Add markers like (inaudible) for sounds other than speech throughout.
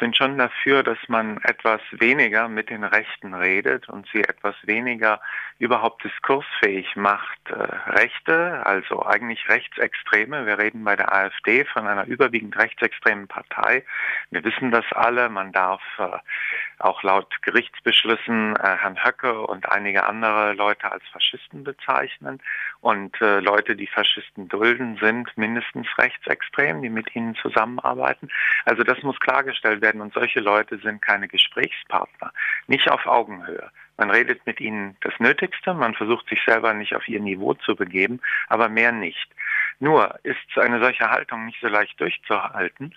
bin schon dafür, dass man etwas weniger mit den Rechten redet und sie etwas weniger überhaupt diskursfähig macht. Äh, Rechte, also eigentlich Rechtsextreme, wir reden bei der AfD von einer überwiegend rechtsextremen Partei. Wir wissen das alle, man darf äh, auch laut Gerichtsbeschlüssen äh, Herrn Höcke und einige andere Leute als Faschisten bezeichnen. Und äh, Leute, die Faschisten dulden, sind mindestens rechtsextrem, die mit ihnen zusammenarbeiten. Also das muss klargestellt werden. Und solche Leute sind keine Gesprächspartner, nicht auf Augenhöhe. Man redet mit ihnen das Nötigste, man versucht sich selber nicht auf ihr Niveau zu begeben, aber mehr nicht. Nur ist eine solche Haltung nicht so leicht durchzuhalten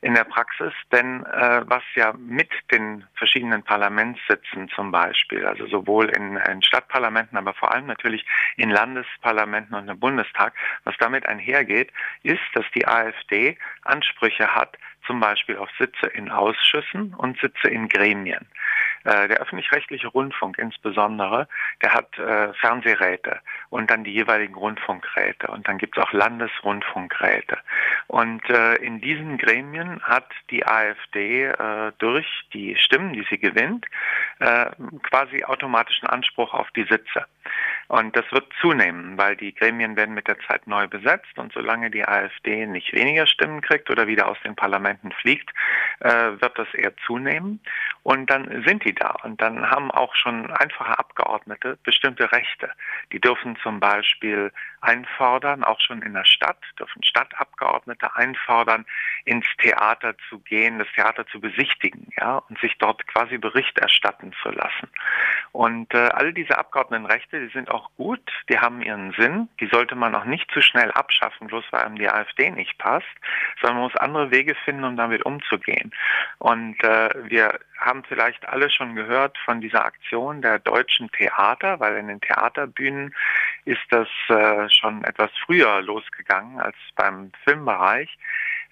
in der Praxis, denn äh, was ja mit den verschiedenen Parlamentssitzen zum Beispiel, also sowohl in, in Stadtparlamenten, aber vor allem natürlich in Landesparlamenten und im Bundestag, was damit einhergeht, ist, dass die AfD Ansprüche hat, zum Beispiel auf Sitze in Ausschüssen und Sitze in Gremien. Äh, der öffentlich-rechtliche Rundfunk insbesondere, der hat äh, Fernsehräte und dann die jeweiligen Rundfunkräte und dann gibt es auch Landesrundfunkräte. Und äh, in diesen Gremien hat die AfD äh, durch die Stimmen, die sie gewinnt, äh, quasi automatischen Anspruch auf die Sitze. Und das wird zunehmen, weil die Gremien werden mit der Zeit neu besetzt und solange die AfD nicht weniger Stimmen kriegt oder wieder aus den Parlamenten fliegt, äh, wird das eher zunehmen. Und dann sind die da. Und dann haben auch schon einfache Abgeordnete bestimmte Rechte. Die dürfen zum Beispiel einfordern, auch schon in der Stadt, dürfen Stadtabgeordnete einfordern, ins Theater zu gehen, das Theater zu besichtigen, ja, und sich dort quasi Bericht erstatten zu lassen. Und äh, all diese Abgeordnetenrechte, die sind auch gut, die haben ihren Sinn, die sollte man auch nicht zu schnell abschaffen, bloß weil einem die AfD nicht passt, sondern man muss andere Wege finden, um damit umzugehen. Und äh, wir haben vielleicht alle schon gehört von dieser Aktion der deutschen Theater, weil in den Theaterbühnen ist das äh, schon etwas früher losgegangen als beim Filmbereich.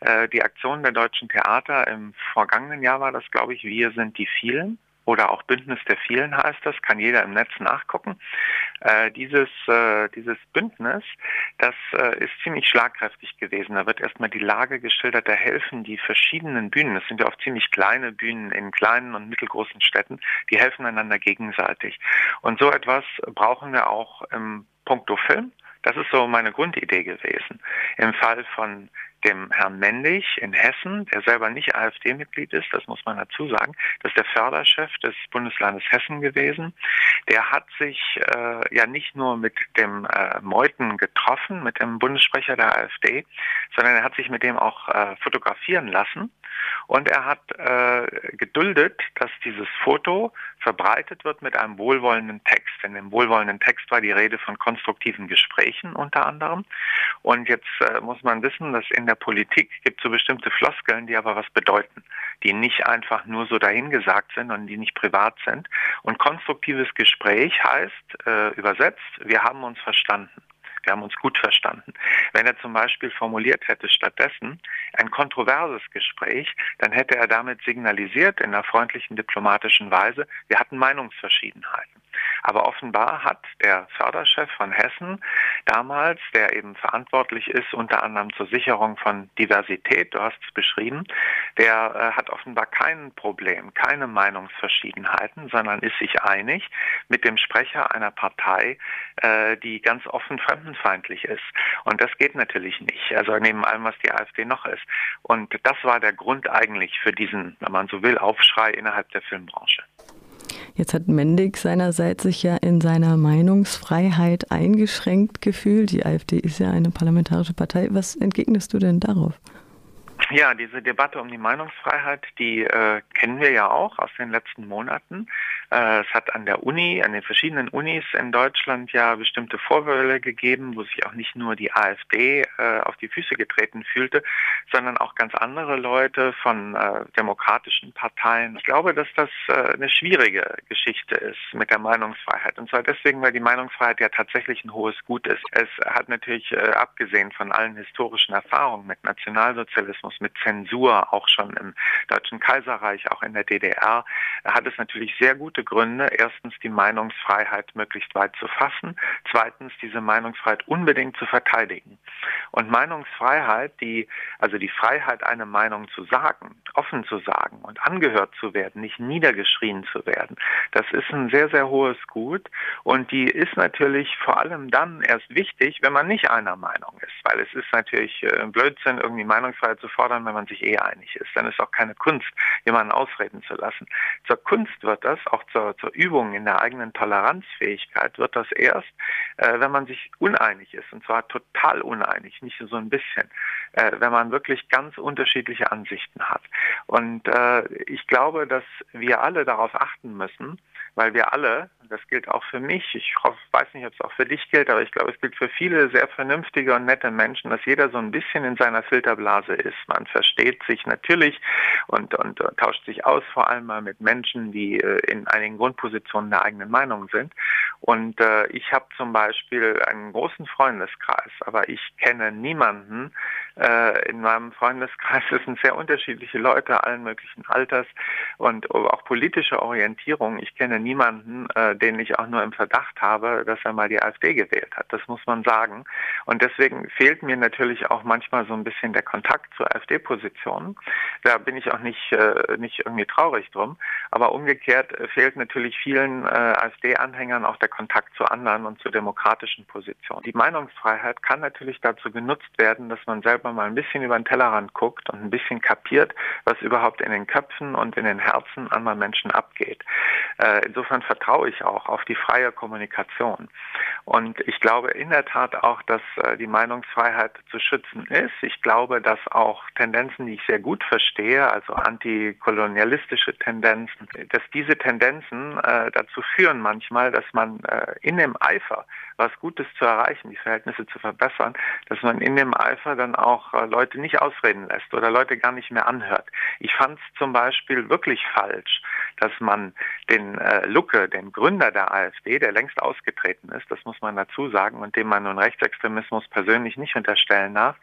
Äh, die Aktion der deutschen Theater im vergangenen Jahr war das, glaube ich, Wir sind die vielen oder auch Bündnis der vielen heißt das, kann jeder im Netz nachgucken. Äh, dieses, äh, dieses Bündnis, das äh, ist ziemlich schlagkräftig gewesen. Da wird erstmal die Lage geschildert, da helfen die verschiedenen Bühnen, das sind ja oft ziemlich kleine Bühnen in kleinen und mittelgroßen Städten, die helfen einander gegenseitig. Und so etwas brauchen wir auch im Punkto Film. Das ist so meine Grundidee gewesen. Im Fall von dem Herrn Mendig in Hessen, der selber nicht AfD-Mitglied ist, das muss man dazu sagen, das ist der Förderchef des Bundeslandes Hessen gewesen. Der hat sich äh, ja nicht nur mit dem äh, Meuthen getroffen, mit dem Bundessprecher der AfD, sondern er hat sich mit dem auch äh, fotografieren lassen und er hat äh, geduldet, dass dieses Foto verbreitet wird mit einem wohlwollenden Text. In dem wohlwollenden Text war die Rede von konstruktiven Gesprächen unter anderem. Und jetzt äh, muss man wissen, dass in der Politik gibt es so bestimmte Floskeln, die aber was bedeuten, die nicht einfach nur so dahingesagt sind und die nicht privat sind. Und konstruktives Gespräch heißt äh, übersetzt, wir haben uns verstanden. Wir haben uns gut verstanden. Wenn er zum Beispiel formuliert hätte stattdessen ein kontroverses Gespräch, dann hätte er damit signalisiert in einer freundlichen diplomatischen Weise, wir hatten Meinungsverschiedenheiten. Aber offenbar hat der Förderchef von Hessen damals, der eben verantwortlich ist unter anderem zur Sicherung von Diversität, du hast es beschrieben, der äh, hat offenbar kein Problem, keine Meinungsverschiedenheiten, sondern ist sich einig mit dem Sprecher einer Partei, äh, die ganz offen fremdenfeindlich ist. Und das geht natürlich nicht. Also neben allem, was die AfD noch ist. Und das war der Grund eigentlich für diesen, wenn man so will, Aufschrei innerhalb der Filmbranche. Jetzt hat Mendig seinerseits sich ja in seiner Meinungsfreiheit eingeschränkt gefühlt. Die AfD ist ja eine parlamentarische Partei. Was entgegnest du denn darauf? Ja, diese Debatte um die Meinungsfreiheit, die äh, kennen wir ja auch aus den letzten Monaten. Äh, es hat an der Uni, an den verschiedenen Unis in Deutschland ja bestimmte Vorwürfe gegeben, wo sich auch nicht nur die AfD äh, auf die Füße getreten fühlte, sondern auch ganz andere Leute von äh, demokratischen Parteien. Ich glaube, dass das äh, eine schwierige Geschichte ist mit der Meinungsfreiheit. Und zwar deswegen, weil die Meinungsfreiheit ja tatsächlich ein hohes Gut ist. Es hat natürlich, äh, abgesehen von allen historischen Erfahrungen mit Nationalsozialismus, Journalismus, mit Zensur, auch schon im Deutschen Kaiserreich, auch in der DDR, hat es natürlich sehr gute Gründe, erstens die Meinungsfreiheit möglichst weit zu fassen, zweitens diese Meinungsfreiheit unbedingt zu verteidigen. Und Meinungsfreiheit, die, also die Freiheit, eine Meinung zu sagen, offen zu sagen und angehört zu werden, nicht niedergeschrien zu werden, das ist ein sehr, sehr hohes Gut. Und die ist natürlich vor allem dann erst wichtig, wenn man nicht einer Meinung ist, weil es ist natürlich äh, Blödsinn, irgendwie Meinungsfreiheit zu fordern, wenn man sich eh einig ist. Dann ist auch keine Kunst, jemanden ausreden zu lassen. Zur Kunst wird das, auch zur, zur Übung in der eigenen Toleranzfähigkeit, wird das erst, äh, wenn man sich uneinig ist, und zwar total uneinig, nicht so ein bisschen, äh, wenn man wirklich ganz unterschiedliche Ansichten hat. Und äh, ich glaube, dass wir alle darauf achten müssen, weil wir alle, das gilt auch für mich, ich hoffe, weiß nicht, ob es auch für dich gilt, aber ich glaube, es gilt für viele sehr vernünftige und nette Menschen, dass jeder so ein bisschen in seiner Filterblase ist. Man versteht sich natürlich und, und, und tauscht sich aus, vor allem mal mit Menschen, die äh, in einigen Grundpositionen der eigenen Meinung sind. Und äh, ich habe zum Beispiel einen großen Freundeskreis, aber ich kenne niemanden äh, in meinem Freundeskreis. (laughs) Es sind sehr unterschiedliche Leute allen möglichen Alters und auch politische Orientierung. Ich kenne niemanden, äh, den ich auch nur im Verdacht habe, dass er mal die AfD gewählt hat. Das muss man sagen. Und deswegen fehlt mir natürlich auch manchmal so ein bisschen der Kontakt zur AfD-Position. Da bin ich auch nicht, äh, nicht irgendwie traurig drum. Aber umgekehrt fehlt natürlich vielen äh, AfD-Anhängern auch der Kontakt zu anderen und zu demokratischen Positionen. Die Meinungsfreiheit kann natürlich dazu genutzt werden, dass man selber mal ein bisschen über den Tellerrand guckt und ein bisschen kapiert, was überhaupt in den Köpfen und in den Herzen anderer Menschen abgeht. Äh, insofern vertraue ich auch auf die freie Kommunikation. Und ich glaube in der Tat auch, dass äh, die Meinungsfreiheit zu schützen ist. Ich glaube, dass auch Tendenzen, die ich sehr gut verstehe, also antikolonialistische Tendenzen, dass diese Tendenzen äh, dazu führen manchmal, dass man äh, in dem Eifer, was Gutes zu erreichen, die Verhältnisse zu verbessern, dass man in dem Eifer dann auch Leute nicht ausreden lässt oder Leute gar nicht mehr anhört. Ich fand es zum Beispiel wirklich falsch, dass man den Lucke, den Gründer der AfD, der längst ausgetreten ist, das muss man dazu sagen und dem man nun Rechtsextremismus persönlich nicht unterstellen darf,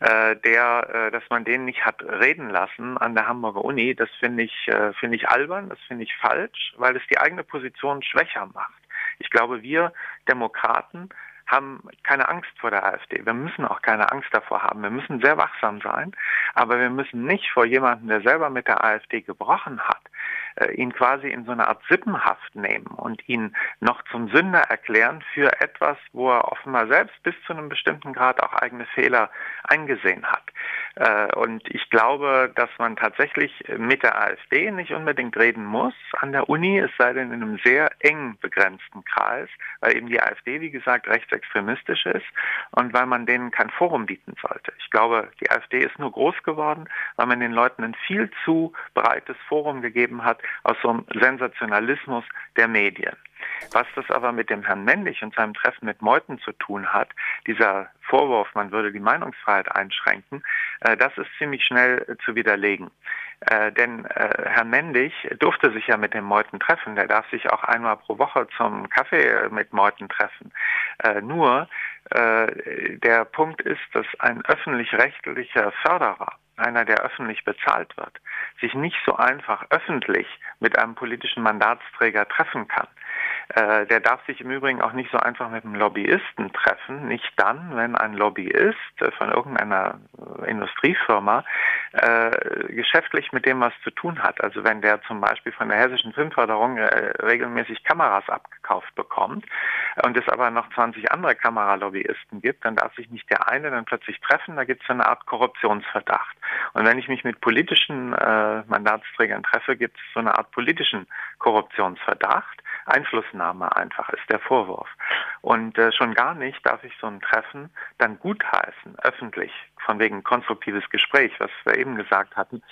äh, der, äh, dass man den nicht hat reden lassen an der Hamburger Uni, das finde ich, äh, finde ich albern, das finde ich falsch, weil es die eigene Position schwächer macht. Ich glaube, wir Demokraten haben keine Angst vor der AfD. Wir müssen auch keine Angst davor haben. Wir müssen sehr wachsam sein, aber wir müssen nicht vor jemandem, der selber mit der AfD gebrochen hat, ihn quasi in so eine Art Sippenhaft nehmen und ihn noch zum Sünder erklären für etwas, wo er offenbar selbst bis zu einem bestimmten Grad auch eigene Fehler eingesehen hat. Äh, und ich glaube, dass man tatsächlich mit der AfD nicht unbedingt reden muss an der Uni, es sei denn in einem sehr eng begrenzten Kreis, weil eben die AfD, wie gesagt, rechtsextremistisch ist und weil man denen kein Forum bieten sollte. Ich glaube, die AfD ist nur groß geworden, weil man den Leuten ein viel zu breites Forum gegeben hat aus so einem Sensationalismus der Medien. Was das aber mit dem Herrn Männlich und seinem Treffen mit Meuthen zu tun hat, dieser Vorwurf, man würde die Meinungsfreiheit einschränken, äh, das ist ziemlich schnell äh, zu widerlegen. Äh, denn äh, Herr Mendig durfte sich ja mit dem Meuthen treffen. Der darf sich auch einmal pro Woche zum Kaffee äh, mit Meuthen treffen. Äh, nur der Punkt ist, dass ein öffentlich-rechtlicher Förderer einer, der öffentlich bezahlt wird, sich nicht so einfach öffentlich mit einem politischen Mandatsträger treffen kann. Äh, der darf sich im Übrigen auch nicht so einfach mit einem Lobbyisten treffen. Nicht dann, wenn ein Lobbyist von irgendeiner Industriefirma äh, geschäftlich mit dem was zu tun hat. Also wenn der zum Beispiel von der hessischen Filmförderung äh, regelmäßig Kameras abgekauft bekommt und es aber noch 20 andere Kameralobbyisten gibt, dann darf sich nicht der eine dann plötzlich treffen. Da gibt es eine Art Korruptionsverdacht. Und wenn ich mich mit politischen äh, Mandatsträgern treffe, gibt es so eine Art politischen Korruptionsverdacht. Einflussnahme einfach ist der Vorwurf. Und äh, schon gar nicht darf ich so ein Treffen dann gutheißen, öffentlich, von wegen konstruktives Gespräch, was wir eben gesagt hatten.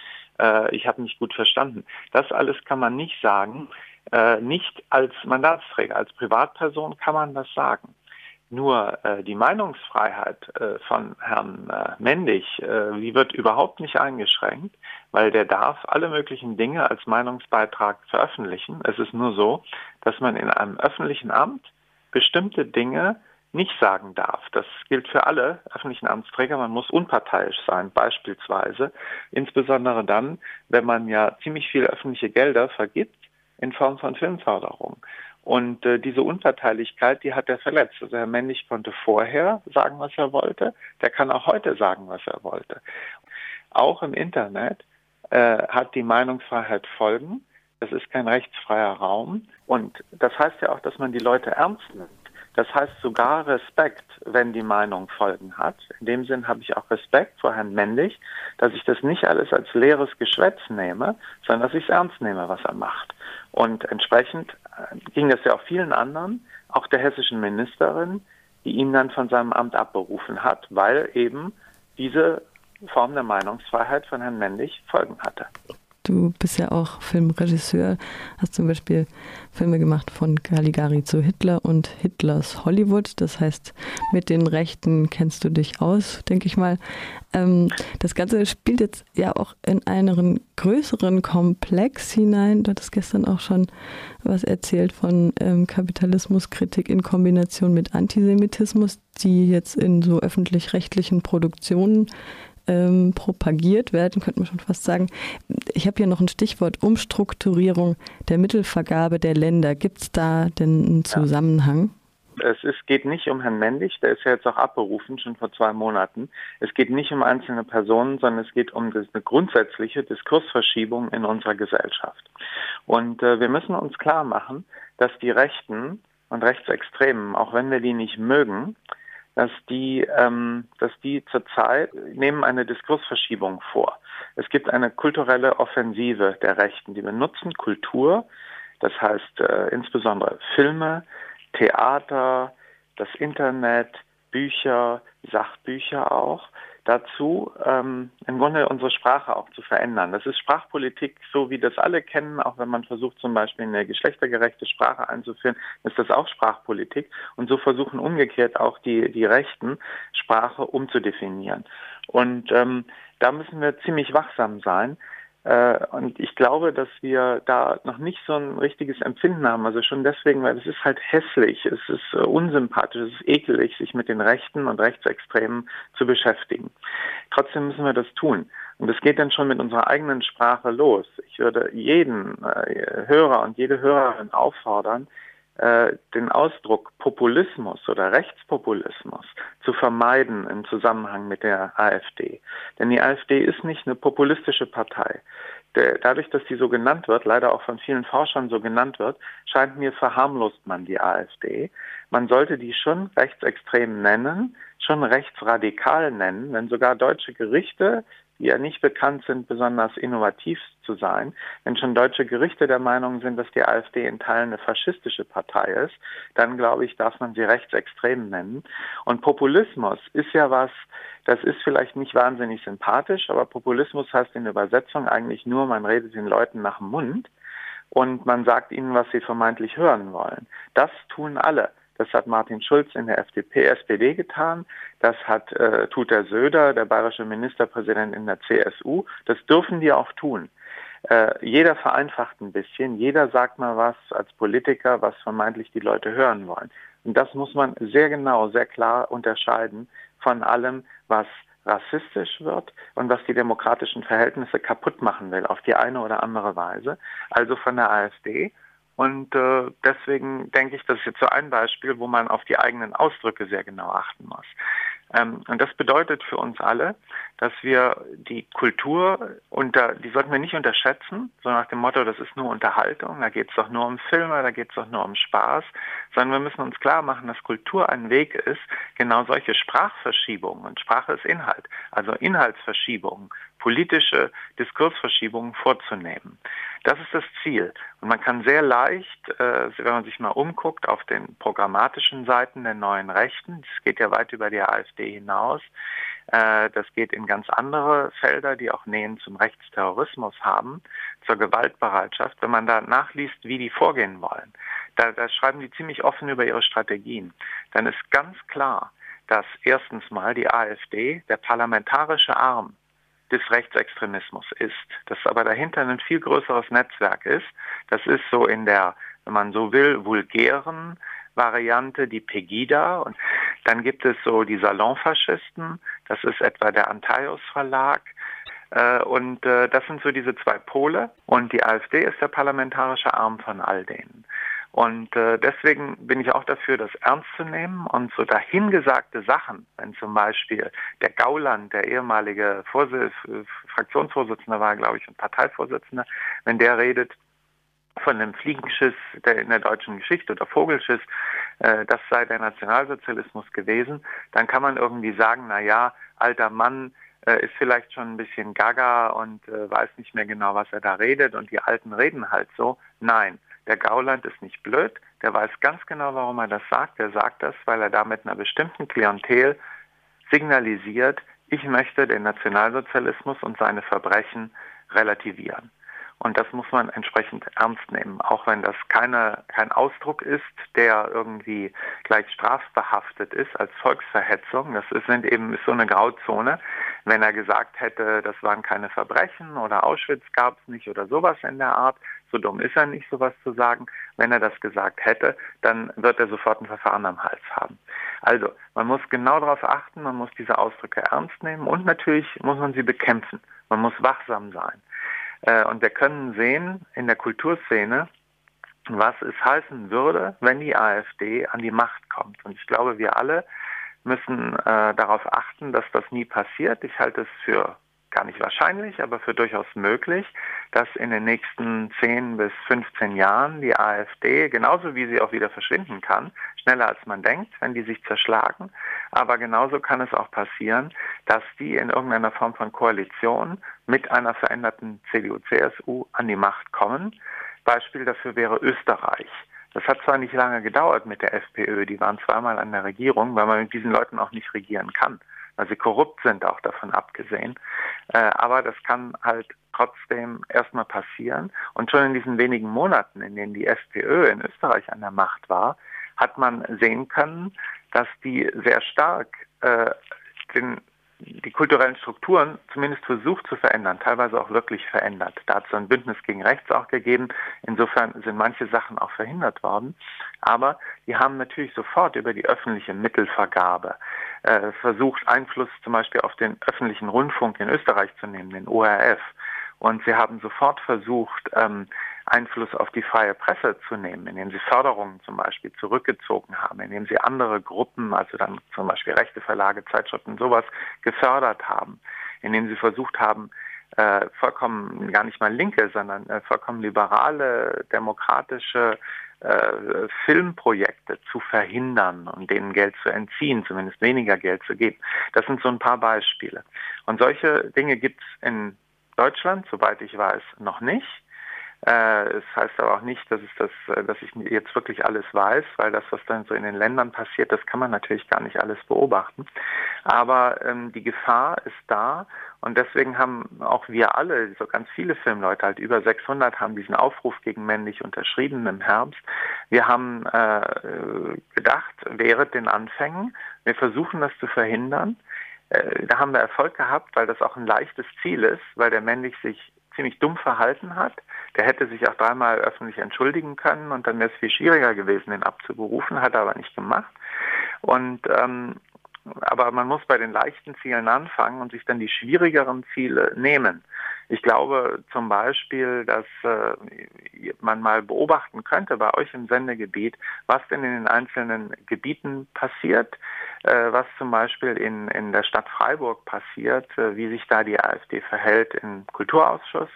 Äh, ich habe nicht gut verstanden. Das alles kann man nicht sagen. Äh, nicht als Mandatsträger, als Privatperson kann man das sagen. Nur äh, die Meinungsfreiheit äh, von Herrn äh, Mendig, äh, die wird überhaupt nicht eingeschränkt, weil der darf alle möglichen Dinge als Meinungsbeitrag veröffentlichen. Es ist nur so, dass man in einem öffentlichen Amt bestimmte Dinge nicht sagen darf. Das gilt für alle öffentlichen Amtsträger. Man muss unparteiisch sein, beispielsweise. Insbesondere dann, wenn man ja ziemlich viele öffentliche Gelder vergibt in Form von Filmförderung. Und äh, diese Unparteilichkeit, die hat er verletzt. Also Herr Mendig konnte vorher sagen, was er wollte. Der kann auch heute sagen, was er wollte. Auch im Internet äh, hat die Meinungsfreiheit Folgen. Das ist kein rechtsfreier Raum. Und das heißt ja auch, dass man die Leute ernst nimmt. Das heißt sogar Respekt, wenn die Meinung Folgen hat. In dem Sinn habe ich auch Respekt vor Herrn Mendig, dass ich das nicht alles als leeres Geschwätz nehme, sondern dass ich es ernst nehme, was er macht. Und entsprechend äh, ging das ja auch vielen anderen, auch der hessischen Ministerin, die ihn dann von seinem Amt abberufen hat, weil eben diese Form der Meinungsfreiheit von Herrn Mendig Folgen hatte. Du bist ja auch Filmregisseur, hast zum Beispiel Filme gemacht von Caligari zu Hitler und Hitlers Hollywood. Das heißt, mit den Rechten kennst du dich aus, denke ich mal. Ähm, das Ganze spielt jetzt ja auch in einen größeren Komplex hinein. Du hattest gestern auch schon was erzählt von ähm, Kapitalismuskritik in Kombination mit Antisemitismus, die jetzt in so öffentlich-rechtlichen Produktionen ähm, propagiert werden, könnte man schon fast sagen. Ich habe hier noch ein Stichwort Umstrukturierung der Mittelvergabe der Länder. Gibt es da denn einen Zusammenhang? Es ist, geht nicht um Herrn Mendig, der ist ja jetzt auch abberufen, schon vor zwei Monaten. Es geht nicht um einzelne Personen, sondern es geht um eine grundsätzliche Diskursverschiebung in unserer Gesellschaft. Und äh, wir müssen uns klar machen, dass die Rechten und Rechtsextremen, auch wenn wir die nicht mögen, dass die, ähm, die zurzeit nehmen eine Diskursverschiebung vor. Es gibt eine kulturelle Offensive der Rechten. Die benutzen Kultur, das heißt äh, insbesondere Filme, Theater, das Internet, Bücher, Sachbücher auch, dazu, ähm, im Grunde unsere Sprache auch zu verändern. Das ist Sprachpolitik, so wie das alle kennen, auch wenn man versucht zum Beispiel eine geschlechtergerechte Sprache einzuführen, ist das auch Sprachpolitik. Und so versuchen umgekehrt auch die, die Rechten, Sprache umzudefinieren. Und ähm, da müssen wir ziemlich wachsam sein. Äh, und ich glaube, dass wir da noch nicht so ein richtiges Empfinden haben. Also schon deswegen, weil es ist halt hässlich, es ist äh, unsympathisch, es ist ekelig, sich mit den Rechten und Rechtsextremen zu beschäftigen. Trotzdem müssen wir das tun. Und es geht dann schon mit unserer eigenen Sprache los. Ich würde jeden äh, Hörer und jede Hörerin auffordern, äh, den Ausdruck Populismus oder Rechtspopulismus zu vermeiden im Zusammenhang mit der AfD. Denn die AfD ist nicht eine populistische Partei. Dadurch, dass die so genannt wird, leider auch von vielen Forschern so genannt wird, scheint mir verharmlost man die AfD. Man sollte die schon rechtsextrem nennen, schon rechtsradikal nennen, wenn sogar deutsche Gerichte die ja nicht bekannt sind, besonders innovativ zu sein. Wenn schon deutsche Gerichte der Meinung sind, dass die AfD in Teilen eine faschistische Partei ist, dann glaube ich, darf man sie rechtsextrem nennen. Und Populismus ist ja was, das ist vielleicht nicht wahnsinnig sympathisch, aber Populismus heißt in Übersetzung eigentlich nur, man redet den Leuten nach dem Mund und man sagt ihnen, was sie vermeintlich hören wollen. Das tun alle. Das hat Martin Schulz in der FDP, SPD getan. Das hat, äh, tut der Söder, der bayerische Ministerpräsident in der CSU. Das dürfen die auch tun. Äh, jeder vereinfacht ein bisschen. Jeder sagt mal was als Politiker, was vermeintlich die Leute hören wollen. Und das muss man sehr genau, sehr klar unterscheiden von allem, was rassistisch wird und was die demokratischen Verhältnisse kaputt machen will, auf die eine oder andere Weise. Also von der AfD und äh, deswegen denke ich, das ist jetzt so ein Beispiel, wo man auf die eigenen Ausdrücke sehr genau achten muss. Ähm, und das bedeutet für uns alle, dass wir die Kultur unter, die sollten wir nicht unterschätzen, so nach dem Motto, das ist nur Unterhaltung, da geht es doch nur um Filme, da geht es doch nur um Spaß, sondern wir müssen uns klar machen, dass Kultur ein Weg ist, genau solche Sprachverschiebungen, und Sprache ist Inhalt, also Inhaltsverschiebungen, politische Diskursverschiebungen vorzunehmen. Das ist das Ziel. Und man kann sehr leicht, äh, wenn man sich mal umguckt, auf den programmatischen Seiten der neuen Rechten, das geht ja weit über die AfD hinaus, das geht in ganz andere Felder, die auch Nähen zum Rechtsterrorismus haben, zur Gewaltbereitschaft. Wenn man da nachliest, wie die vorgehen wollen, da, da schreiben die ziemlich offen über ihre Strategien, dann ist ganz klar, dass erstens mal die AfD der parlamentarische Arm des Rechtsextremismus ist, dass aber dahinter ein viel größeres Netzwerk ist. Das ist so in der, wenn man so will, vulgären, Variante die Pegida und dann gibt es so die Salonfaschisten, das ist etwa der Antaios Verlag. Äh, und äh, das sind so diese zwei Pole. Und die AfD ist der parlamentarische Arm von all denen. Und äh, deswegen bin ich auch dafür, das ernst zu nehmen und so dahingesagte Sachen, wenn zum Beispiel der Gauland, der ehemalige Vorsitz, Fraktionsvorsitzende war, glaube ich, und Parteivorsitzender, wenn der redet, von einem Fliegenschiss der in der deutschen Geschichte oder Vogelschiss, äh, das sei der Nationalsozialismus gewesen, dann kann man irgendwie sagen, na ja, alter Mann, äh, ist vielleicht schon ein bisschen gaga und äh, weiß nicht mehr genau, was er da redet und die Alten reden halt so. Nein, der Gauland ist nicht blöd, der weiß ganz genau, warum er das sagt. Er sagt das, weil er damit einer bestimmten Klientel signalisiert, ich möchte den Nationalsozialismus und seine Verbrechen relativieren. Und das muss man entsprechend ernst nehmen, auch wenn das keine, kein Ausdruck ist, der irgendwie gleich strafbehaftet ist als Volksverhetzung. Das ist, eben ist so eine Grauzone. Wenn er gesagt hätte, das waren keine Verbrechen oder Auschwitz gab es nicht oder sowas in der Art, so dumm ist er nicht, sowas zu sagen. Wenn er das gesagt hätte, dann wird er sofort ein Verfahren am Hals haben. Also, man muss genau darauf achten, man muss diese Ausdrücke ernst nehmen und natürlich muss man sie bekämpfen. Man muss wachsam sein. Äh, und wir können sehen in der Kulturszene, was es heißen würde, wenn die AfD an die Macht kommt. Und ich glaube, wir alle müssen äh, darauf achten, dass das nie passiert. Ich halte es für gar nicht wahrscheinlich, aber für durchaus möglich, dass in den nächsten 10 bis 15 Jahren die AfD, genauso wie sie auch wieder verschwinden kann, schneller als man denkt, wenn die sich zerschlagen, aber genauso kann es auch passieren, dass die in irgendeiner Form von Koalition mit einer veränderten CDU-CSU an die Macht kommen. Beispiel dafür wäre Österreich. Das hat zwar nicht lange gedauert mit der FPÖ, die waren zweimal an der Regierung, weil man mit diesen Leuten auch nicht regieren kann weil sie korrupt sind, auch davon abgesehen. Äh, aber das kann halt trotzdem erstmal passieren. Und schon in diesen wenigen Monaten, in denen die SPÖ in Österreich an der Macht war, hat man sehen können, dass die sehr stark äh, den die kulturellen Strukturen zumindest versucht zu verändern, teilweise auch wirklich verändert. Da hat es ein Bündnis gegen Rechts auch gegeben. Insofern sind manche Sachen auch verhindert worden. Aber die haben natürlich sofort über die öffentliche Mittelvergabe äh, versucht, Einfluss zum Beispiel auf den öffentlichen Rundfunk in Österreich zu nehmen, den ORF. Und sie haben sofort versucht, ähm, Einfluss auf die freie Presse zu nehmen, indem sie Förderungen zum Beispiel zurückgezogen haben, indem sie andere Gruppen, also dann zum Beispiel rechte Verlage, Zeitschriften, sowas gefördert haben, indem sie versucht haben, äh, vollkommen gar nicht mal linke, sondern äh, vollkommen liberale, demokratische äh, Filmprojekte zu verhindern und denen Geld zu entziehen, zumindest weniger Geld zu geben. Das sind so ein paar Beispiele. Und solche Dinge gibt es in Deutschland, soweit ich weiß, noch nicht. Äh, es heißt aber auch nicht, dass, es das, äh, dass ich jetzt wirklich alles weiß, weil das, was dann so in den Ländern passiert, das kann man natürlich gar nicht alles beobachten. Aber ähm, die Gefahr ist da und deswegen haben auch wir alle, so ganz viele Filmleute, halt über 600, haben diesen Aufruf gegen männlich unterschrieben im Herbst. Wir haben äh, gedacht, während den Anfängen, wir versuchen das zu verhindern. Äh, da haben wir Erfolg gehabt, weil das auch ein leichtes Ziel ist, weil der männlich sich ziemlich dumm verhalten hat. Der hätte sich auch dreimal öffentlich entschuldigen können und dann wäre es viel schwieriger gewesen, den abzuberufen, hat er aber nicht gemacht. Und ähm, aber man muss bei den leichten Zielen anfangen und sich dann die schwierigeren Ziele nehmen. Ich glaube zum Beispiel, dass äh, man mal beobachten könnte bei euch im Sendegebiet, was denn in den einzelnen Gebieten passiert, äh, was zum Beispiel in, in der Stadt Freiburg passiert, äh, wie sich da die AfD verhält im Kulturausschuss,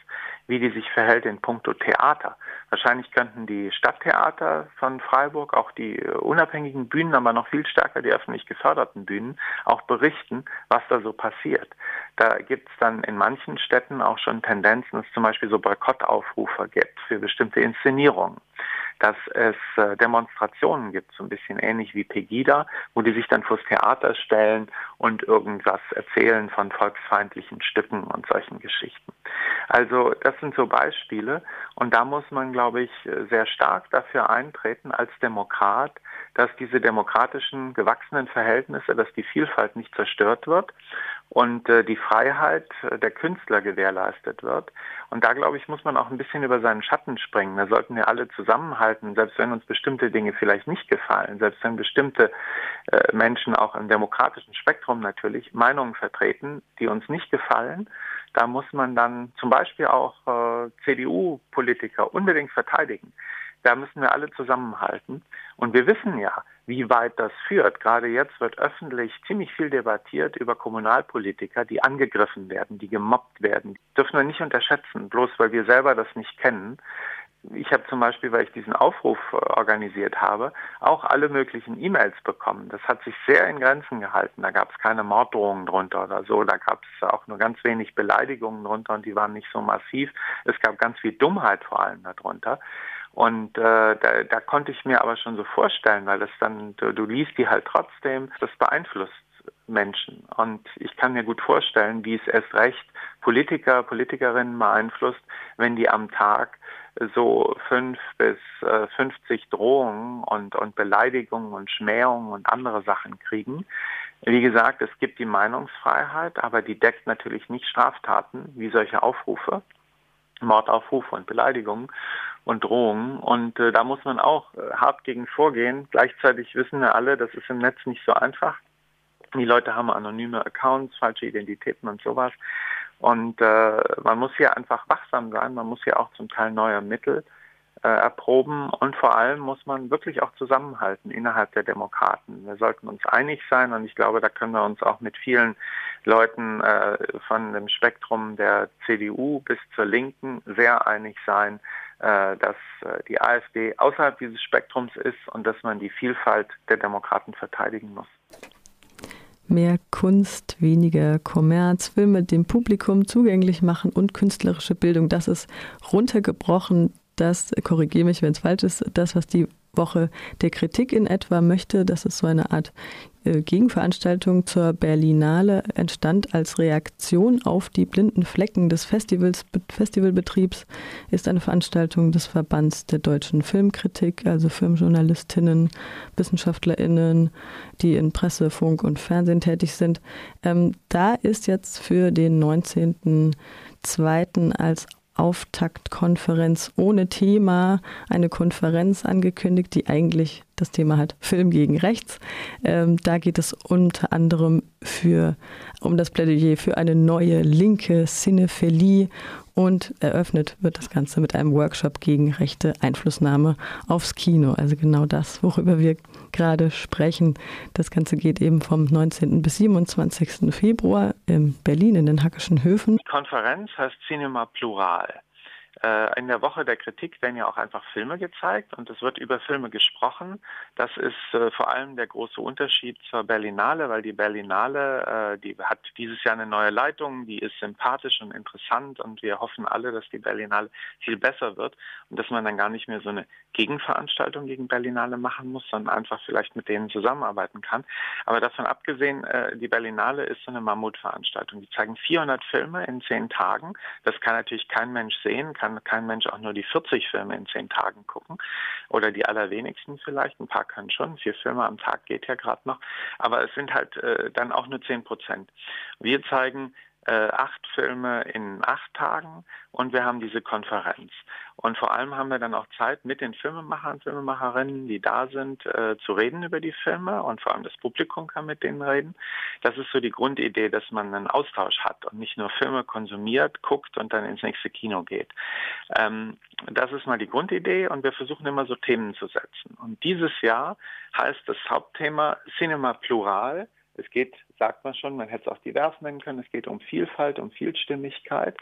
wie die sich verhält in puncto Theater. Wahrscheinlich könnten die Stadttheater von Freiburg, auch die unabhängigen Bühnen, aber noch viel stärker die öffentlich geförderten Bühnen, auch berichten, was da so passiert. Da gibt es dann in manchen Städten auch schon Tendenzen, dass es zum Beispiel so Boykottaufrufe gibt für bestimmte Inszenierungen. Dass es äh, Demonstrationen gibt, so ein bisschen ähnlich wie Pegida, wo die sich dann vors Theater stellen und irgendwas erzählen von volksfeindlichen Stücken und solchen Geschichten. Also das sind so Beispiele. Und da muss man, glaube ich, sehr stark dafür eintreten als Demokrat, dass diese demokratischen gewachsenen Verhältnisse, dass die Vielfalt nicht zerstört wird und äh, die Freiheit der Künstler gewährleistet wird Und da, glaube ich, muss man auch ein bisschen über seinen Schatten springen. Da sollten wir alle zusammenhalten, selbst wenn uns bestimmte Dinge vielleicht nicht gefallen, selbst wenn bestimmte äh, Menschen auch im demokratischen Spektrum natürlich Meinungen vertreten, die uns nicht gefallen. Da muss man dann zum Beispiel auch äh, CDU-Politiker unbedingt verteidigen. Da müssen wir alle zusammenhalten. Und wir wissen ja, wie weit das führt. Gerade jetzt wird öffentlich ziemlich viel debattiert über Kommunalpolitiker, die angegriffen werden, die gemobbt werden. Das dürfen wir nicht unterschätzen, bloß weil wir selber das nicht kennen. Ich habe zum Beispiel, weil ich diesen Aufruf äh, organisiert habe, auch alle möglichen E-Mails bekommen. Das hat sich sehr in Grenzen gehalten. Da gab es keine Morddrohungen drunter oder so. Da gab es auch nur ganz wenig Beleidigungen drunter und die waren nicht so massiv. Es gab ganz viel Dummheit vor allem darunter. Und äh, da, da konnte ich mir aber schon so vorstellen, weil das dann, du, du liest die halt trotzdem, das beeinflusst Menschen. Und ich kann mir gut vorstellen, wie es erst recht Politiker, Politikerinnen beeinflusst, wenn die am Tag so fünf bis äh, 50 Drohungen und, und Beleidigungen und Schmähungen und andere Sachen kriegen. Wie gesagt, es gibt die Meinungsfreiheit, aber die deckt natürlich nicht Straftaten wie solche Aufrufe, Mordaufrufe und Beleidigungen und Drohungen. Und äh, da muss man auch äh, hart gegen vorgehen. Gleichzeitig wissen wir alle, das ist im Netz nicht so einfach. Die Leute haben anonyme Accounts, falsche Identitäten und sowas. Und äh, man muss hier einfach wachsam sein. Man muss hier auch zum Teil neue Mittel äh, erproben. Und vor allem muss man wirklich auch zusammenhalten innerhalb der Demokraten. Wir sollten uns einig sein. Und ich glaube, da können wir uns auch mit vielen Leuten äh, von dem Spektrum der CDU bis zur Linken sehr einig sein, dass äh, die AfD außerhalb dieses Spektrums ist und dass man die Vielfalt der Demokraten verteidigen muss. Mehr Kunst, weniger Kommerz, Filme dem Publikum zugänglich machen und künstlerische Bildung. Das ist runtergebrochen. Das, korrigiere mich, wenn es falsch ist, das, was die Woche der Kritik in etwa möchte. Das ist so eine Art äh, Gegenveranstaltung zur Berlinale entstand als Reaktion auf die blinden Flecken des Festivals, Festivalbetriebs, ist eine Veranstaltung des Verbands der deutschen Filmkritik, also Filmjournalistinnen, WissenschaftlerInnen, die in Presse, Funk und Fernsehen tätig sind. Ähm, da ist jetzt für den 19.02. als Auftaktkonferenz ohne Thema, eine Konferenz angekündigt, die eigentlich das Thema hat Film gegen Rechts. Ähm, da geht es unter anderem für, um das Plädoyer für eine neue linke Cinephilie und eröffnet wird das Ganze mit einem Workshop gegen rechte Einflussnahme aufs Kino. Also genau das, worüber wir gerade sprechen. Das Ganze geht eben vom 19. bis 27. Februar in Berlin in den Hackischen Höfen. Die Konferenz heißt Cinema Plural. Äh, in der Woche der Kritik werden ja auch einfach Filme gezeigt und es wird über Filme gesprochen. Das ist äh, vor allem der große Unterschied zur Berlinale, weil die Berlinale, äh, die hat dieses Jahr eine neue Leitung, die ist sympathisch und interessant und wir hoffen alle, dass die Berlinale viel besser wird und dass man dann gar nicht mehr so eine Gegenveranstaltung gegen Berlinale machen muss, sondern einfach vielleicht mit denen zusammenarbeiten kann. Aber davon abgesehen, äh, die Berlinale ist so eine Mammutveranstaltung. Die zeigen 400 Filme in zehn Tagen. Das kann natürlich kein Mensch sehen, kann kann kein Mensch auch nur die 40 Filme in zehn Tagen gucken oder die allerwenigsten vielleicht. Ein paar können schon. Vier Filme am Tag geht ja gerade noch. Aber es sind halt äh, dann auch nur 10 Prozent. Wir zeigen äh, acht Filme in acht Tagen und wir haben diese Konferenz. Und vor allem haben wir dann auch Zeit, mit den Filmemachern, Filmemacherinnen, die da sind, äh, zu reden über die Filme und vor allem das Publikum kann mit denen reden. Das ist so die Grundidee, dass man einen Austausch hat und nicht nur Filme konsumiert, guckt und dann ins nächste Kino geht. Ähm, das ist mal die Grundidee und wir versuchen immer so Themen zu setzen. Und dieses Jahr heißt das Hauptthema Cinema Plural es geht, sagt man schon, man hätte es auch divers nennen können, es geht um Vielfalt, um Vielstimmigkeit.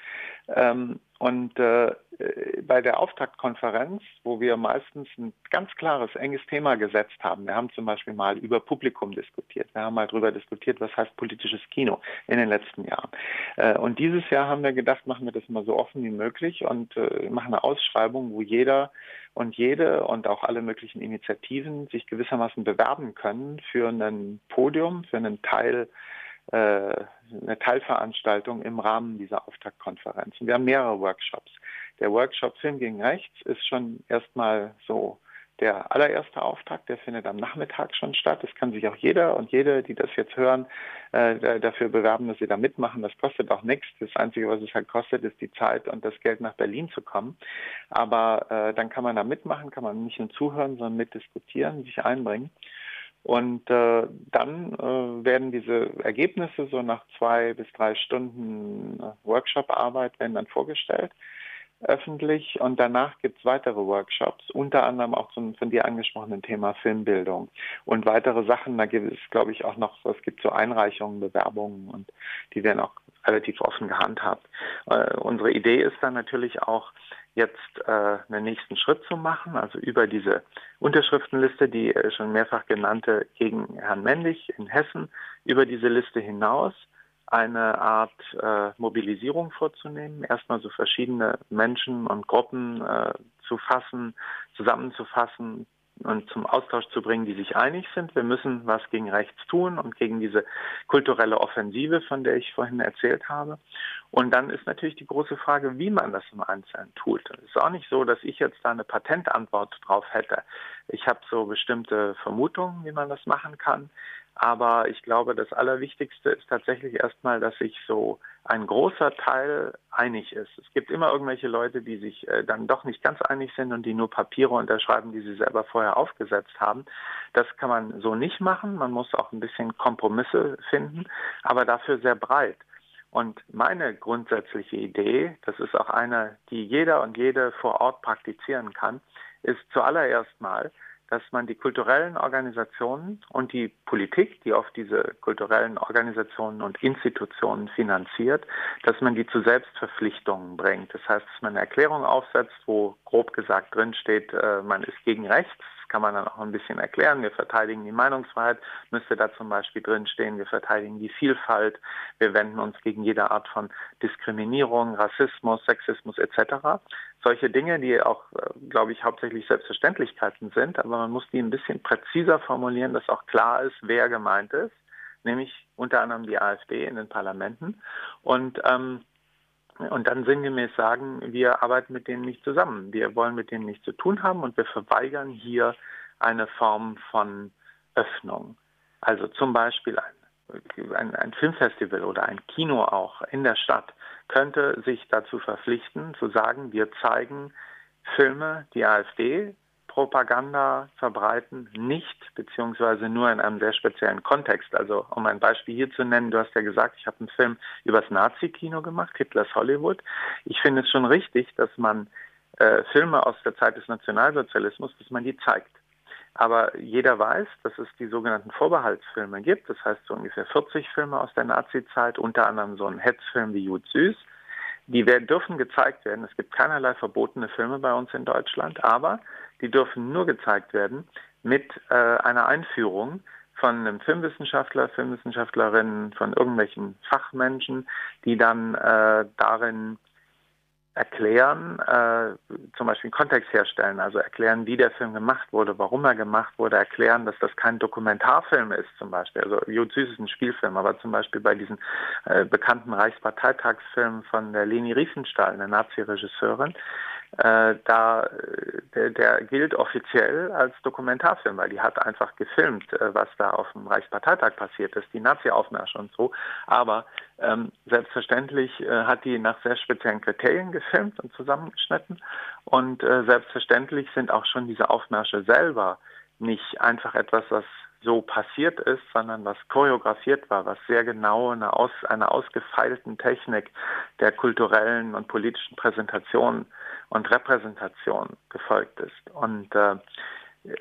Ähm, und äh, bei der Auftaktkonferenz, wo wir meistens ein ganz klares, enges Thema gesetzt haben, wir haben zum Beispiel mal über Publikum diskutiert, wir haben mal darüber diskutiert, was heißt politisches Kino in den letzten Jahren. Äh, und dieses Jahr haben wir gedacht, machen wir das mal so offen wie möglich und äh, machen eine Ausschreibung, wo jeder und jede und auch alle möglichen Initiativen sich gewissermaßen bewerben können für ein Podium, für einen Teil äh, eine Teilveranstaltung im Rahmen dieser Auftaktkonferenz. Und wir haben mehrere Workshops. Der Workshop Film gegen Rechts ist schon erstmal so der allererste Auftakt, der findet am Nachmittag schon statt. Es kann sich auch jeder und jede, die das jetzt hören, äh, dafür bewerben, dass sie da mitmachen. Das kostet auch nichts. Das Einzige, was es halt kostet, ist die Zeit und das Geld nach Berlin zu kommen. Aber äh, dann kann man da mitmachen, kann man nicht nur zuhören, sondern mitdiskutieren, sich einbringen. Und äh, dann äh, werden diese Ergebnisse so nach zwei bis drei Stunden äh, Workshop-Arbeit werden dann vorgestellt öffentlich und danach gibt es weitere Workshops, unter anderem auch zum von dir angesprochenen Thema Filmbildung und weitere Sachen. Da gibt es, glaube ich, auch noch, es gibt so Einreichungen, Bewerbungen und die werden auch relativ offen gehandhabt. Äh, unsere Idee ist dann natürlich auch, jetzt äh, einen nächsten Schritt zu machen, also über diese Unterschriftenliste, die äh, schon mehrfach genannte gegen Herrn Mendig in Hessen, über diese Liste hinaus eine Art äh, Mobilisierung vorzunehmen, erstmal so verschiedene Menschen und Gruppen äh, zu fassen, zusammenzufassen, und zum Austausch zu bringen, die sich einig sind. Wir müssen was gegen rechts tun und gegen diese kulturelle Offensive, von der ich vorhin erzählt habe. Und dann ist natürlich die große Frage, wie man das im Einzelnen tut. Es ist auch nicht so, dass ich jetzt da eine Patentantwort drauf hätte. Ich habe so bestimmte Vermutungen, wie man das machen kann. Aber ich glaube, das Allerwichtigste ist tatsächlich erstmal, dass sich so ein großer Teil einig ist. Es gibt immer irgendwelche Leute, die sich äh, dann doch nicht ganz einig sind und die nur Papiere unterschreiben, die sie selber vorher aufgesetzt haben. Das kann man so nicht machen. Man muss auch ein bisschen Kompromisse finden, aber dafür sehr breit. Und meine grundsätzliche Idee, das ist auch eine, die jeder und jede vor Ort praktizieren kann, ist zuallererst mal, dass man die kulturellen Organisationen und die Politik, die auf diese kulturellen Organisationen und Institutionen finanziert, dass man die zu Selbstverpflichtungen bringt. Das heißt, dass man eine Erklärung aufsetzt, wo grob gesagt drin steht, äh, man ist gegen rechts, kann man dann auch ein bisschen erklären. Wir verteidigen die Meinungsfreiheit, müsste da zum Beispiel drinstehen, wir verteidigen die Vielfalt, wir wenden uns gegen jede Art von Diskriminierung, Rassismus, Sexismus etc. Solche Dinge, die auch, äh, glaube ich, hauptsächlich Selbstverständlichkeiten sind, aber man muss die ein bisschen präziser formulieren, dass auch klar ist, wer gemeint ist, nämlich unter anderem die AfD in den Parlamenten. Und ähm, und dann sinngemäß sagen, wir arbeiten mit denen nicht zusammen, wir wollen mit denen nichts zu tun haben und wir verweigern hier eine Form von Öffnung. Also zum Beispiel ein, ein, ein Filmfestival oder ein Kino auch in der Stadt könnte sich dazu verpflichten, zu sagen, wir zeigen Filme, die AfD Propaganda verbreiten, nicht beziehungsweise nur in einem sehr speziellen Kontext. Also um ein Beispiel hier zu nennen, du hast ja gesagt, ich habe einen Film über das Nazi-Kino gemacht, Hitlers Hollywood. Ich finde es schon richtig, dass man äh, Filme aus der Zeit des Nationalsozialismus, dass man die zeigt. Aber jeder weiß, dass es die sogenannten Vorbehaltsfilme gibt. Das heißt so ungefähr 40 Filme aus der Nazi-Zeit, unter anderem so ein Hetzfilm wie Jud Süß. Die werden, dürfen gezeigt werden. Es gibt keinerlei verbotene Filme bei uns in Deutschland, aber die dürfen nur gezeigt werden mit äh, einer Einführung von einem Filmwissenschaftler, Filmwissenschaftlerinnen, von irgendwelchen Fachmenschen, die dann äh, darin erklären, äh, zum Beispiel einen Kontext herstellen, also erklären, wie der Film gemacht wurde, warum er gemacht wurde, erklären, dass das kein Dokumentarfilm ist zum Beispiel. Also Jod Süß ist ein Spielfilm, aber zum Beispiel bei diesen äh, bekannten Reichsparteitagsfilmen von der Leni Riefenstahl, einer Nazi-Regisseurin, äh, da der, der, gilt offiziell als Dokumentarfilm, weil die hat einfach gefilmt, äh, was da auf dem Reichsparteitag passiert ist, die Nazi-Aufmärsche und so. Aber ähm, selbstverständlich äh, hat die nach sehr speziellen Kriterien gefilmt und zusammengeschnitten. Und äh, selbstverständlich sind auch schon diese Aufmärsche selber nicht einfach etwas, was so passiert ist, sondern was choreografiert war, was sehr genau eine, aus, einer ausgefeilten Technik der kulturellen und politischen Präsentation und Repräsentation gefolgt ist. Und äh,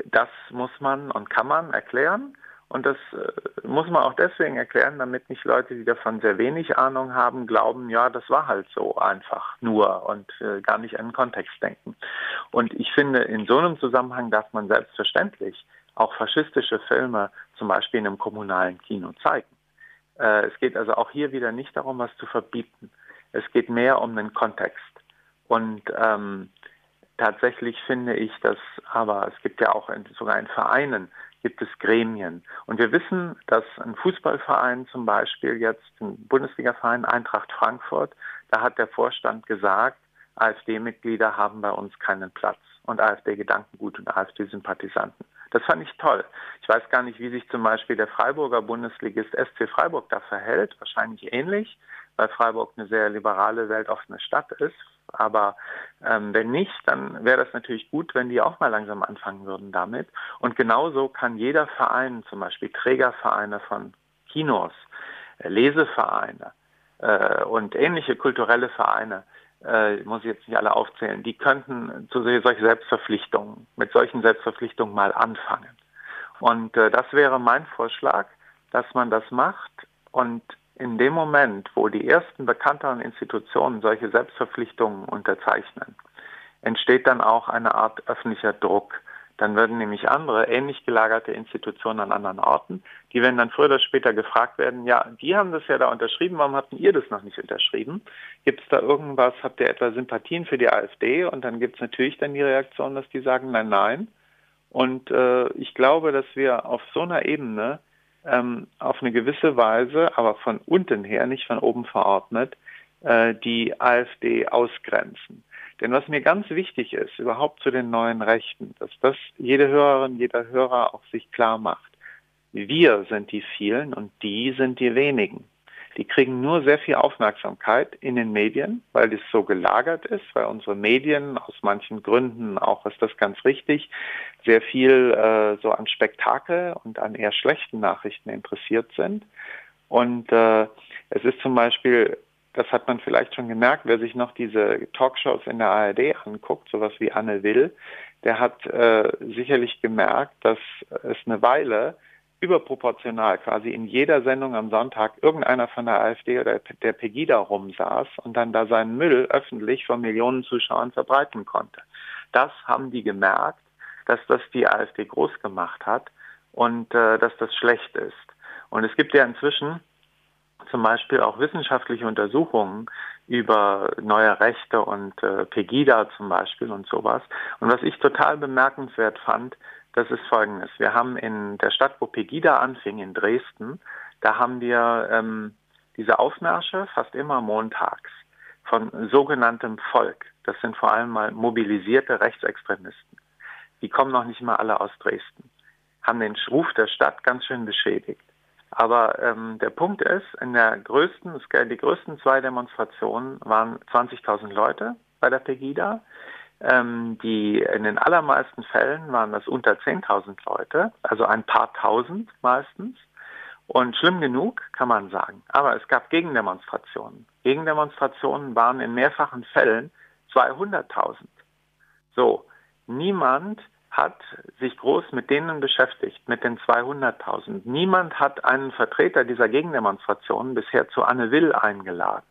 das muss man und kann man erklären. Und das äh, muss man auch deswegen erklären, damit nicht Leute, die davon sehr wenig Ahnung haben, glauben, ja, das war halt so einfach nur und äh, gar nicht an den Kontext denken. Und ich finde, in so einem Zusammenhang darf man selbstverständlich auch faschistische Filme zum Beispiel in einem kommunalen Kino zeigen. Äh, es geht also auch hier wieder nicht darum, was zu verbieten. Es geht mehr um den Kontext. Und ähm, tatsächlich finde ich, dass aber es gibt ja auch in, sogar in Vereinen gibt es Gremien. Und wir wissen, dass ein Fußballverein zum Beispiel jetzt, ein Bundesligaverein Eintracht Frankfurt, da hat der Vorstand gesagt, AfD-Mitglieder haben bei uns keinen Platz und AfD-Gedankengut und AfD-Sympathisanten. Das fand ich toll. Ich weiß gar nicht, wie sich zum Beispiel der Freiburger Bundesligist SC Freiburg da verhält. Wahrscheinlich ähnlich, weil Freiburg eine sehr liberale, weltoffene Stadt ist. Aber ähm, wenn nicht, dann wäre das natürlich gut, wenn die auch mal langsam anfangen würden damit. Und genauso kann jeder Verein, zum Beispiel Trägervereine von Kinos, äh, Lesevereine äh, und ähnliche kulturelle Vereine, äh, muss ich jetzt nicht alle aufzählen, die könnten zu solchen Selbstverpflichtungen, mit solchen Selbstverpflichtungen mal anfangen. Und äh, das wäre mein Vorschlag, dass man das macht und in dem Moment, wo die ersten bekannteren Institutionen solche Selbstverpflichtungen unterzeichnen, entsteht dann auch eine Art öffentlicher Druck dann würden nämlich andere ähnlich gelagerte Institutionen an anderen Orten, die werden dann früher oder später gefragt werden, ja, die haben das ja da unterschrieben, warum habt ihr das noch nicht unterschrieben? Gibt es da irgendwas, habt ihr etwa Sympathien für die AfD? Und dann gibt es natürlich dann die Reaktion, dass die sagen, nein, nein. Und äh, ich glaube, dass wir auf so einer Ebene ähm, auf eine gewisse Weise, aber von unten her, nicht von oben verordnet, äh, die AfD ausgrenzen. Denn was mir ganz wichtig ist, überhaupt zu den neuen Rechten, dass das jede Hörerin, jeder Hörer auch sich klar macht. Wir sind die vielen und die sind die wenigen. Die kriegen nur sehr viel Aufmerksamkeit in den Medien, weil es so gelagert ist, weil unsere Medien aus manchen Gründen, auch ist das ganz richtig, sehr viel äh, so an Spektakel und an eher schlechten Nachrichten interessiert sind. Und äh, es ist zum Beispiel das hat man vielleicht schon gemerkt, wer sich noch diese Talkshows in der ARD anguckt, sowas wie Anne Will, der hat äh, sicherlich gemerkt, dass es eine Weile überproportional quasi in jeder Sendung am Sonntag irgendeiner von der AfD oder der Pegida rumsaß und dann da seinen Müll öffentlich vor Millionen Zuschauern verbreiten konnte. Das haben die gemerkt, dass das die AfD groß gemacht hat und äh, dass das schlecht ist. Und es gibt ja inzwischen zum Beispiel auch wissenschaftliche Untersuchungen über neue Rechte und äh, Pegida zum Beispiel und sowas. Und was ich total bemerkenswert fand, das ist folgendes. Wir haben in der Stadt, wo Pegida anfing, in Dresden, da haben wir ähm, diese Aufmärsche fast immer montags von sogenanntem Volk. Das sind vor allem mal mobilisierte Rechtsextremisten. Die kommen noch nicht mal alle aus Dresden, haben den Ruf der Stadt ganz schön beschädigt. Aber ähm, der Punkt ist, in der größten, die größten zwei Demonstrationen waren 20.000 Leute bei der Pegida. Ähm, die in den allermeisten Fällen waren das unter 10.000 Leute, also ein paar tausend meistens. Und schlimm genug, kann man sagen. Aber es gab Gegendemonstrationen. Gegendemonstrationen waren in mehrfachen Fällen 200.000. So, niemand hat sich groß mit denen beschäftigt, mit den 200.000. Niemand hat einen Vertreter dieser Gegendemonstrationen bisher zu Anne Will eingeladen.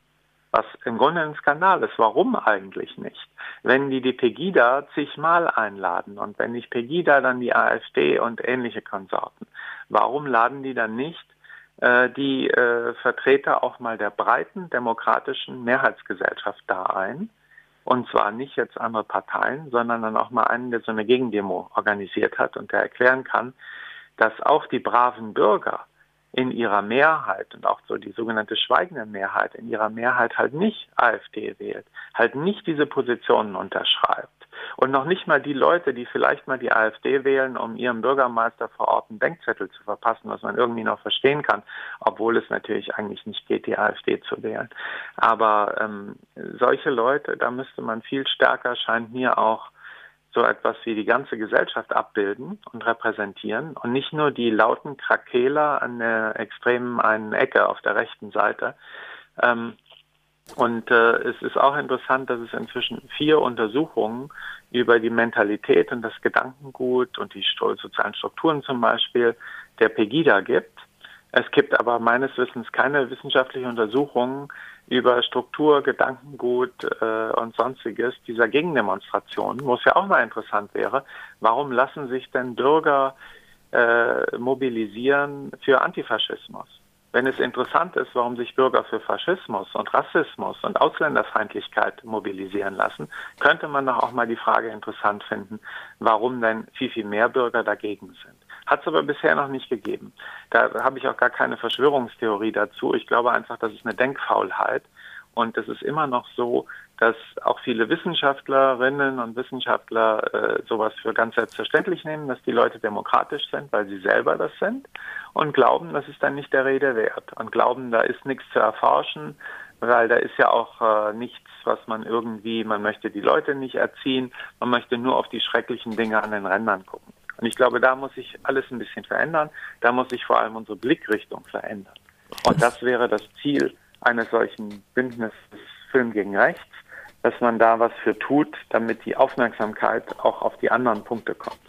Was im Grunde ein Skandal ist. Warum eigentlich nicht? Wenn die die Pegida zigmal einladen und wenn nicht Pegida, dann die AfD und ähnliche Konsorten. Warum laden die dann nicht äh, die äh, Vertreter auch mal der breiten demokratischen Mehrheitsgesellschaft da ein? Und zwar nicht jetzt andere Parteien, sondern dann auch mal einen, der so eine Gegendemo organisiert hat und der erklären kann, dass auch die braven Bürger in ihrer Mehrheit und auch so die sogenannte schweigende Mehrheit in ihrer Mehrheit halt nicht AfD wählt, halt nicht diese Positionen unterschreibt. Und noch nicht mal die Leute, die vielleicht mal die AfD wählen, um ihrem Bürgermeister vor Ort einen Denkzettel zu verpassen, was man irgendwie noch verstehen kann, obwohl es natürlich eigentlich nicht geht, die AfD zu wählen. Aber ähm, solche Leute, da müsste man viel stärker, scheint mir auch, so etwas wie die ganze Gesellschaft abbilden und repräsentieren und nicht nur die lauten Krakeler an der extremen einen Ecke auf der rechten Seite. Ähm, und äh, es ist auch interessant, dass es inzwischen vier Untersuchungen über die Mentalität und das Gedankengut und die sozialen Strukturen zum Beispiel der Pegida gibt. Es gibt aber meines Wissens keine wissenschaftliche Untersuchungen über Struktur, Gedankengut äh, und sonstiges dieser Gegendemonstrationen, wo es ja auch mal interessant wäre, warum lassen sich denn Bürger äh, mobilisieren für Antifaschismus? Wenn es interessant ist, warum sich Bürger für Faschismus und Rassismus und Ausländerfeindlichkeit mobilisieren lassen, könnte man doch auch mal die Frage interessant finden, warum denn viel, viel mehr Bürger dagegen sind. Hat es aber bisher noch nicht gegeben. Da habe ich auch gar keine Verschwörungstheorie dazu. Ich glaube einfach, das ist eine Denkfaulheit. Und es ist immer noch so, dass auch viele Wissenschaftlerinnen und Wissenschaftler äh, sowas für ganz selbstverständlich nehmen, dass die Leute demokratisch sind, weil sie selber das sind und glauben, das ist dann nicht der Rede wert und glauben, da ist nichts zu erforschen, weil da ist ja auch äh, nichts, was man irgendwie, man möchte die Leute nicht erziehen, man möchte nur auf die schrecklichen Dinge an den Rändern gucken. Und ich glaube, da muss sich alles ein bisschen verändern, da muss sich vor allem unsere Blickrichtung verändern. Und das wäre das Ziel eines solchen Bündnisses Film gegen Rechts, dass man da was für tut, damit die Aufmerksamkeit auch auf die anderen Punkte kommt.